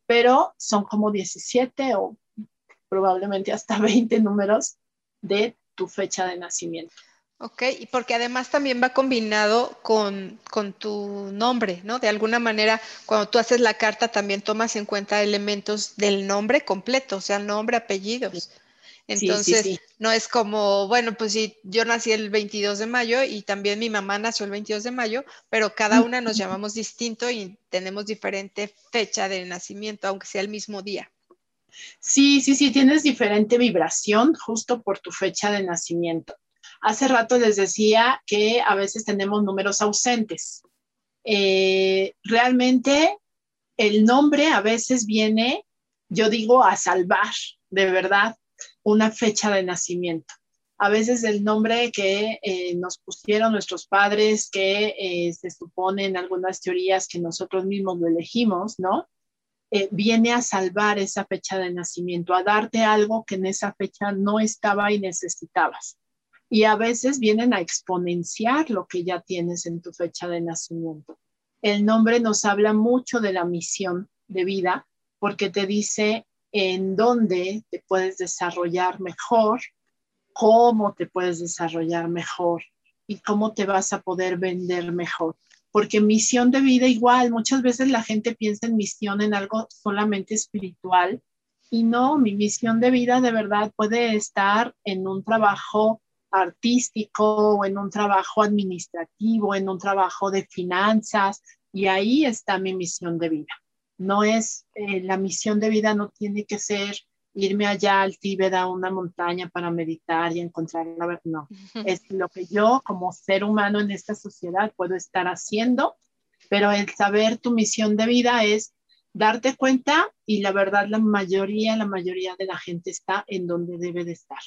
pero son como 17 o probablemente hasta 20 números de tu fecha de nacimiento. Ok, y porque además también va combinado con, con, tu nombre, ¿no? De alguna manera, cuando tú haces la carta, también tomas en cuenta elementos del nombre completo, o sea, nombre, apellidos. Entonces, no es como, bueno, pues sí, yo nací el 22 de mayo y también mi mamá nació el 22 de mayo, pero cada una nos llamamos distinto y tenemos diferente fecha de nacimiento, aunque sea el mismo día. Sí, sí, sí, tienes diferente vibración justo por tu fecha de nacimiento. Hace rato les decía que a veces tenemos números ausentes. Eh, realmente el nombre a veces viene, yo digo, a salvar, de verdad, una fecha de nacimiento. A veces el nombre que eh, nos pusieron nuestros padres, que eh, se supone en algunas teorías que nosotros mismos lo elegimos, ¿no? viene a salvar esa fecha de nacimiento, a darte algo que en esa fecha no estaba y necesitabas. Y a veces vienen a exponenciar lo que ya tienes en tu fecha de nacimiento. El nombre nos habla mucho de la misión de vida porque te dice en dónde te puedes desarrollar mejor, cómo te puedes desarrollar mejor y cómo te vas a poder vender mejor porque misión de vida igual, muchas veces la gente piensa en misión en algo solamente espiritual y no, mi misión de vida de verdad puede estar en un trabajo artístico o en un trabajo administrativo, en un trabajo de finanzas y ahí está mi misión de vida. No es, eh, la misión de vida no tiene que ser irme allá al Tíbet a una montaña para meditar y encontrar la verdad. No, es lo que yo como ser humano en esta sociedad puedo estar haciendo, pero el saber tu misión de vida es darte cuenta y la verdad la mayoría, la mayoría de la gente está en donde debe de estar.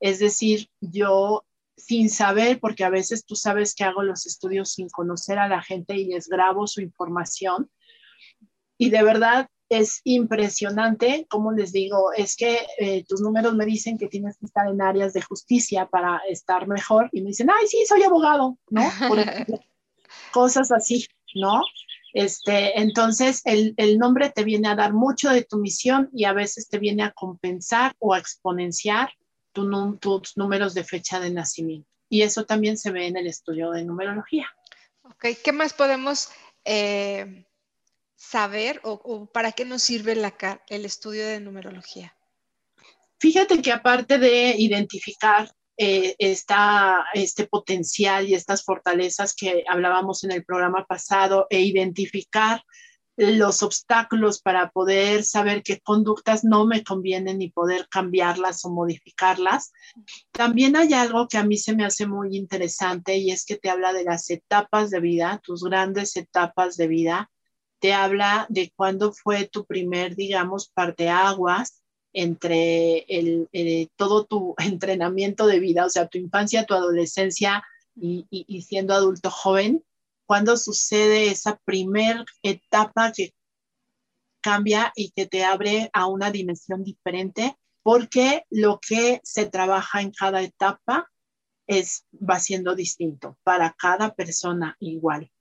Es decir, yo sin saber, porque a veces tú sabes que hago los estudios sin conocer a la gente y les grabo su información. Y de verdad es impresionante, como les digo, es que eh, tus números me dicen que tienes que estar en áreas de justicia para estar mejor y me dicen, ay, sí, soy abogado, ¿no? cosas así, ¿no? Este, entonces, el, el, nombre te viene a dar mucho de tu misión y a veces te viene a compensar o a exponenciar tu, tus números de fecha de nacimiento. Y eso también se ve en el estudio de numerología. Ok, ¿qué más podemos eh, saber o, para qué nos sirve la, el estudio de numerología? Fíjate que aparte de identificar eh, este potencial y estas fortalezas que hablábamos en el programa pasado e identificar los obstáculos para poder saber qué conductas no me convienen y poder cambiarlas o modificarlas. También hay algo que a mí se me hace muy interesante y es que te habla de las etapas de vida, tus grandes etapas de vida, te habla de cuándo fue tu primer, digamos, parteaguas entre el, todo tu entrenamiento de vida, o sea, tu infancia, tu adolescencia y, siendo adulto joven, cuándo sucede esa primer etapa que cambia y que te abre a una dimensión diferente, porque lo que se trabaja en cada etapa es, va siendo distinto para cada persona igual.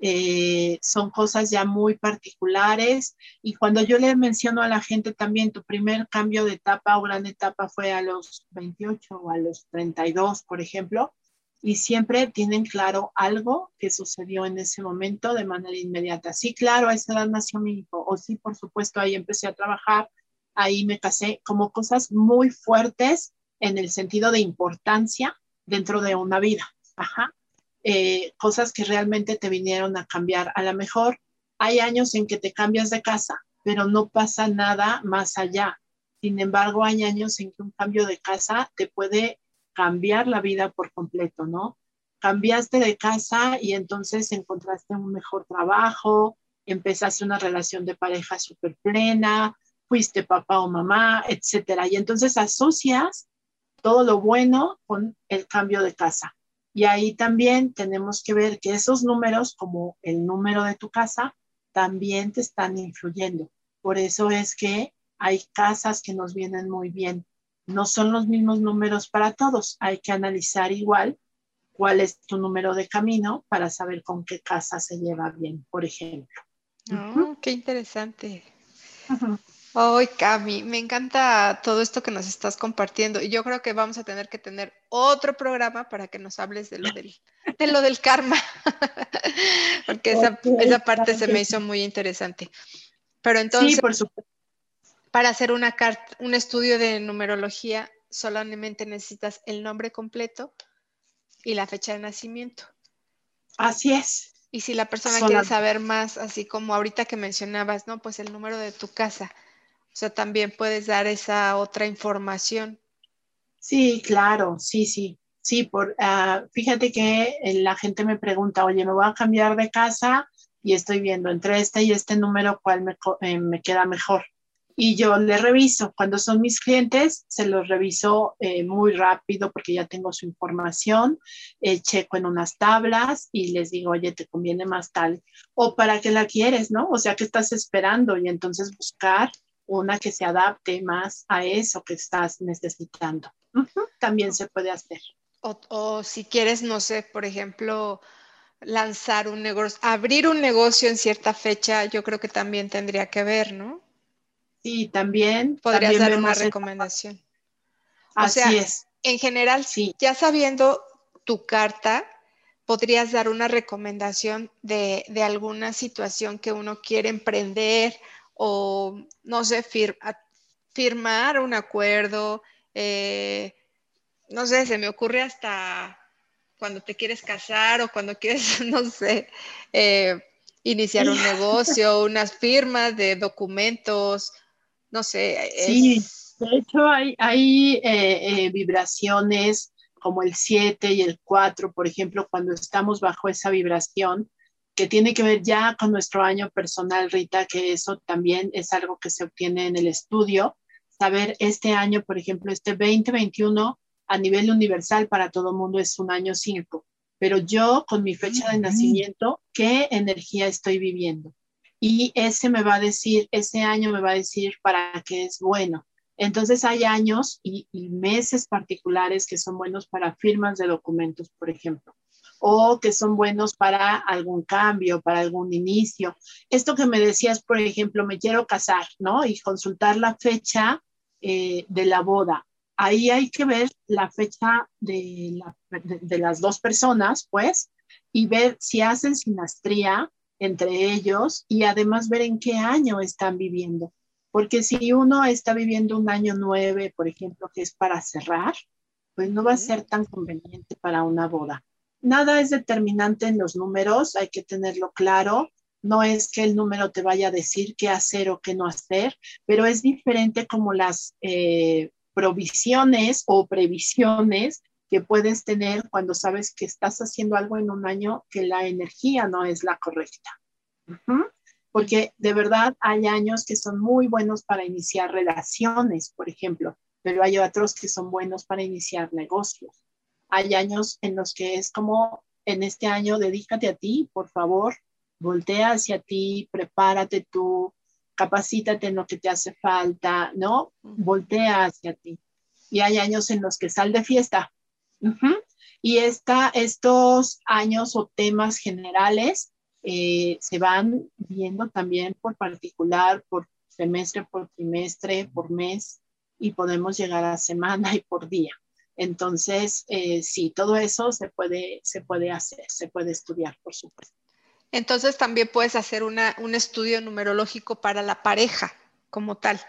Eh, son cosas ya muy particulares y cuando yo le menciono a la gente también tu primer cambio de etapa o gran etapa fue a los 28 o a los 32, por ejemplo, y siempre tienen claro algo que sucedió en ese momento de manera inmediata. Sí, claro, a esa edad nació mi hijo, o sí, por supuesto, ahí empecé a trabajar, ahí me casé, como cosas muy fuertes en el sentido de importancia dentro de una vida. Ajá. Eh, cosas que realmente te vinieron a cambiar. A lo mejor hay años en que te cambias de casa, pero no pasa nada más allá. Sin embargo, hay años en que un cambio de casa te puede cambiar la vida por completo, ¿no? Cambiaste de casa y entonces encontraste un mejor trabajo, empezaste una relación de pareja súper plena, fuiste papá o mamá, etcétera. Y entonces asocias todo lo bueno con el cambio de casa. Y ahí también tenemos que ver que esos números, como el número de tu casa, también te están influyendo. Por eso es que hay casas que nos vienen muy bien. No son los mismos números para todos. Hay que analizar igual cuál es tu número de camino para saber con qué casa se lleva bien, por ejemplo. Oh, Qué interesante. Ay, Cami, me encanta todo esto que nos estás compartiendo y yo creo que vamos a tener que tener otro programa para que nos hables de lo del, de lo del karma, porque esa, esa parte se me hizo muy interesante. Pero entonces, para hacer una carta, un estudio de numerología, solamente necesitas el nombre completo y la fecha de nacimiento. Así es. Y si la persona quiere saber más, así como ahorita que mencionabas, ¿no? Pues el número de tu casa o sea, también puedes dar esa otra información. Sí, claro, sí, sí. Sí, por, ah, fíjate que eh, la gente me pregunta, oye, me voy a cambiar de casa y estoy viendo entre este y este número cuál me, eh, me queda mejor. Y yo le reviso. Cuando son mis clientes, se los reviso eh, muy rápido porque ya tengo su información, eh, checo en unas tablas y les digo, oye, te conviene más tal, o para qué la quieres, ¿no? O sea, ¿qué estás esperando? Y entonces buscar una que se adapte más a eso que estás necesitando. También se puede hacer. O, o si quieres, no sé, por ejemplo, lanzar un negocio, abrir un negocio en cierta fecha, yo creo que también tendría que ver, ¿no? Sí, también. Podrías dar una recomendación. Así es. En general, sí. ya sabiendo tu carta, podrías dar una recomendación de, alguna situación que uno quiere emprender o, no sé, firmar un acuerdo. Eh, no sé, se me ocurre hasta cuando te quieres casar o cuando quieres, no sé, eh, iniciar un negocio, unas firmas de documentos no sé. Sí, de hecho hay, hay eh, eh, vibraciones como el 7 y el 4, por ejemplo, cuando estamos bajo esa vibración, que tiene que ver ya con nuestro año personal, Rita, que eso también es algo que se obtiene en el estudio. Saber este año, por ejemplo, este 2021 a nivel universal para todo el mundo es un año 5, pero yo con mi fecha de nacimiento, ¿qué energía estoy viviendo? Y ese me va a decir, ese año me va a decir para qué es bueno. Entonces hay años y, meses particulares que son buenos para firmas de documentos, por ejemplo, o que son buenos para algún cambio, para algún inicio. Esto que me decías, por ejemplo, me quiero casar, ¿no? Y consultar la fecha eh, de la boda. Ahí hay que ver la fecha de, de las dos personas, pues, y ver si hacen sinastría entre ellos y además ver en qué año están viviendo. Porque si uno está viviendo un año nueve, por ejemplo, que es para cerrar, pues no va a ser tan conveniente para una boda. Nada es determinante en los números, hay que tenerlo claro. No es que el número te vaya a decir qué hacer o qué no hacer, pero es diferente como las eh, provisiones o previsiones que puedes tener cuando sabes que estás haciendo algo en un año que la energía no es la correcta. Porque de verdad hay años que son muy buenos para iniciar relaciones, por ejemplo, pero hay otros que son buenos para iniciar negocios. Hay años en los que es como, en este año, dedícate a ti, por favor, voltea hacia ti, prepárate tú, capacítate en lo que te hace falta, ¿no? Voltea hacia ti. Y hay años en los que sal de fiesta, y esta, estos años o temas generales eh, se van viendo también por particular, por semestre, por trimestre, por mes, y podemos llegar a semana y por día. Entonces, eh, sí, todo eso se puede, se puede hacer, se puede estudiar, por supuesto. Entonces, también puedes hacer una, un estudio numerológico para la pareja como tal.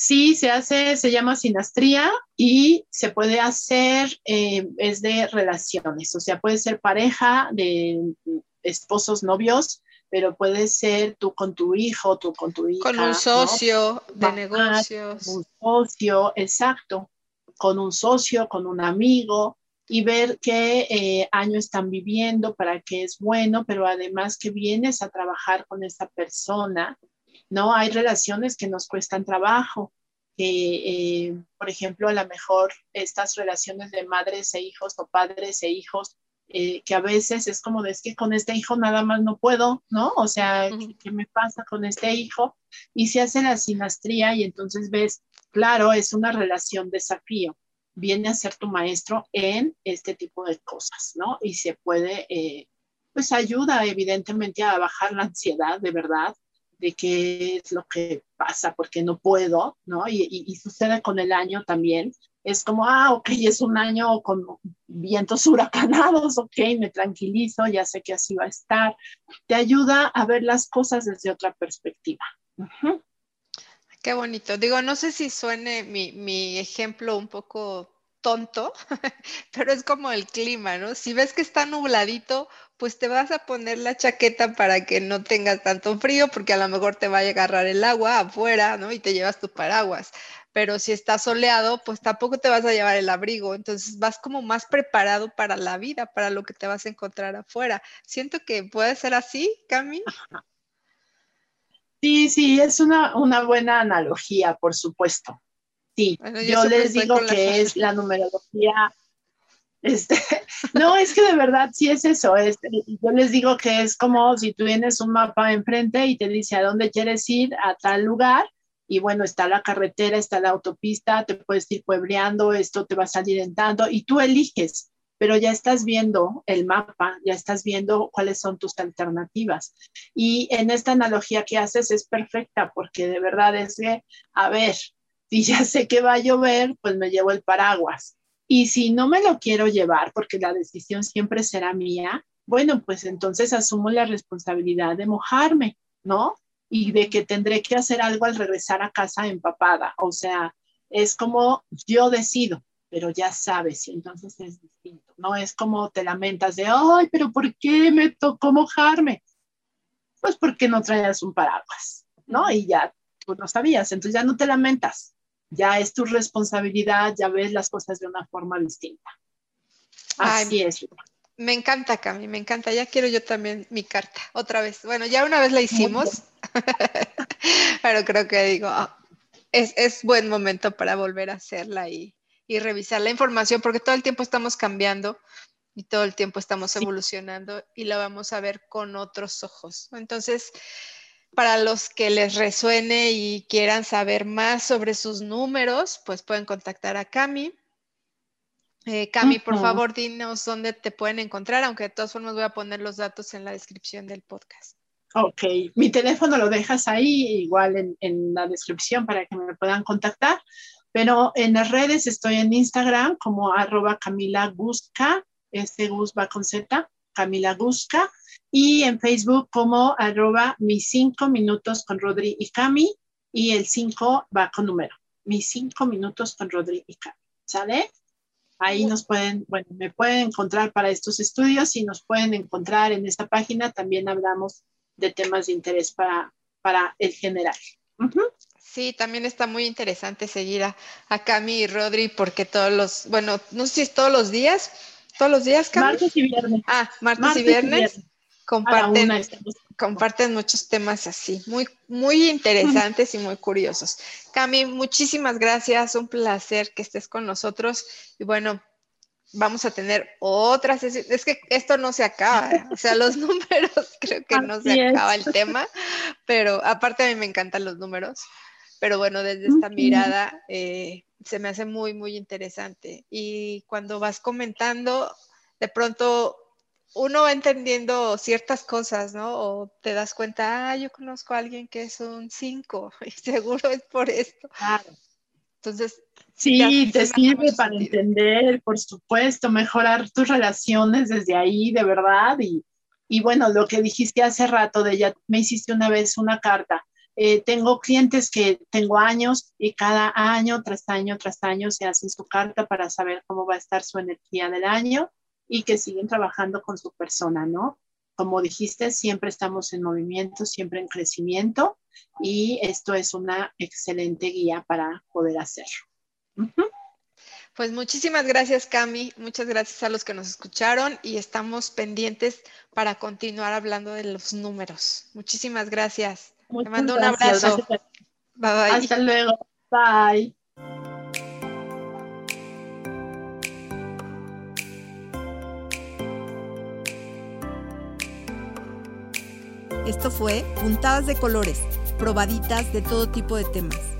Sí, se hace, se llama sinastría y se puede hacer, eh, es de relaciones, o sea, puede ser pareja de esposos, novios, pero puede ser tú con tu hijo, tú con tu hija. Con un socio de negocios. Un socio, exacto, con un socio, con un amigo y ver qué eh, año están viviendo, para qué es bueno, pero además que vienes a trabajar con esa persona ¿no? Hay relaciones que nos cuestan trabajo, que, eh, por ejemplo, a lo mejor estas relaciones de madres e hijos o padres e hijos, eh, que a veces es como de, es que con este hijo nada más no puedo, ¿no? O sea, ¿qué, me pasa con este hijo? Y se hace la sinastría y entonces ves, claro, es una relación desafío. Viene a ser tu maestro en este tipo de cosas, ¿no? Y se puede, eh, pues ayuda evidentemente a bajar la ansiedad, de verdad, de qué es lo que pasa, porque no puedo, ¿no? Y, sucede con el año también. Es como, ah, ok, es un año con vientos huracanados, ok, me tranquilizo, ya sé que así va a estar. Te ayuda a ver las cosas desde otra perspectiva. Qué bonito. Digo, no sé si suene mi, mi ejemplo un poco tonto, pero es como el clima, ¿no? Si ves que está nubladito, pues te vas a poner la chaqueta para que no tengas tanto frío, porque a lo mejor te va a agarrar el agua afuera, ¿no? Y te llevas tu paraguas. Pero si está soleado, pues tampoco te vas a llevar el abrigo. Entonces vas como más preparado para la vida, para lo que te vas a encontrar afuera. Siento que puede ser así, Cami. Sí, sí, es una, una buena analogía, por supuesto. Sí, yo, les digo que es la numerología. Este, no, es que de verdad sí es eso. Este, yo les digo que es como si tú tienes un mapa enfrente y te dice a dónde quieres ir, a tal lugar, y bueno, está la carretera, está la autopista, te puedes ir puebleando, esto te va a salir en tanto, y tú eliges, pero ya estás viendo el mapa, ya estás viendo cuáles son tus alternativas. Y en esta analogía que haces es perfecta, porque de verdad es que, a ver, si ya sé que va a llover, pues me llevo el paraguas. Y si no me lo quiero llevar, porque la decisión siempre será mía, bueno, pues entonces asumo la responsabilidad de mojarme, ¿no? y de que tendré que hacer algo al regresar a casa empapada. O sea, es como yo decido, pero ya sabes, y entonces es distinto. No es como te lamentas de, ay, pero ¿por qué me tocó mojarme? Pues porque no traías un paraguas, ¿no? Y ya tú no sabías, entonces ya no te lamentas, ya es tu responsabilidad, ya ves las cosas de una forma distinta. Así es. Me encanta, Cami, me encanta. Ya quiero yo también mi carta, otra vez. Bueno, ya una vez la hicimos, pero creo que digo, ah, es, buen momento para volver a hacerla y, revisar la información, porque todo el tiempo estamos cambiando y todo el tiempo estamos evolucionando y la vamos a ver con otros ojos. Entonces, para los que les resuene y quieran saber más sobre sus números, pues pueden contactar a Cami. Eh, Cami, por favor, dinos dónde te pueden encontrar, aunque de todas formas voy a poner los datos en la descripción del podcast. Ok, mi teléfono lo dejas ahí, igual en, la descripción para que me puedan contactar, pero en las redes estoy en Instagram como arroba Camila Gusca, este Gus va con Z, Camila Gusca, y en Facebook como arroba mis cinco minutos con Rodri y Cami, y el 5 va con número, mis cinco minutos con Rodri y Cami, ¿sale? Ahí nos pueden, bueno, me pueden encontrar para estos estudios y nos pueden encontrar en esta página. También hablamos de temas de interés para, para el general. Sí, también está muy interesante seguir a, a, Cami y Rodri porque todos los, bueno, no sé si es todos los días, todos los días, Cami. Martes y viernes. Ah, martes, y viernes. Comparten, comparten muchos temas así, muy, muy interesantes y muy curiosos. Cami, muchísimas gracias, un placer que estés con nosotros. Y bueno, vamos a tener otras Es que esto no se acaba, o sea, los números creo que no se acaba el tema, pero aparte a mí me encantan los números, pero bueno, desde esta mirada eh, se me hace muy, muy interesante. Y cuando vas comentando, de pronto uno va entendiendo ciertas cosas, ¿no? O te das cuenta, ah, yo conozco a alguien que es un 5 y seguro es por esto. Claro. Entonces, sí, te sirve para entender, por supuesto, mejorar tus relaciones desde ahí, de verdad. Y, y bueno, lo que dijiste hace rato de ya me hiciste una vez una carta. Eh, tengo clientes que tengo años y cada año tras año tras año se hacen su carta para saber cómo va a estar su energía del año y que siguen trabajando con su persona, ¿no? Como dijiste, siempre estamos en movimiento, siempre en crecimiento y esto es una excelente guía para poder hacerlo. Pues muchísimas gracias, Cami. Muchas gracias a los que nos escucharon y estamos pendientes para continuar hablando de los números. Muchísimas gracias. Te mando un abrazo. Bye bye. Hasta luego. Bye. Esto fue Puntadas de Colores, probaditas de todo tipo de temas.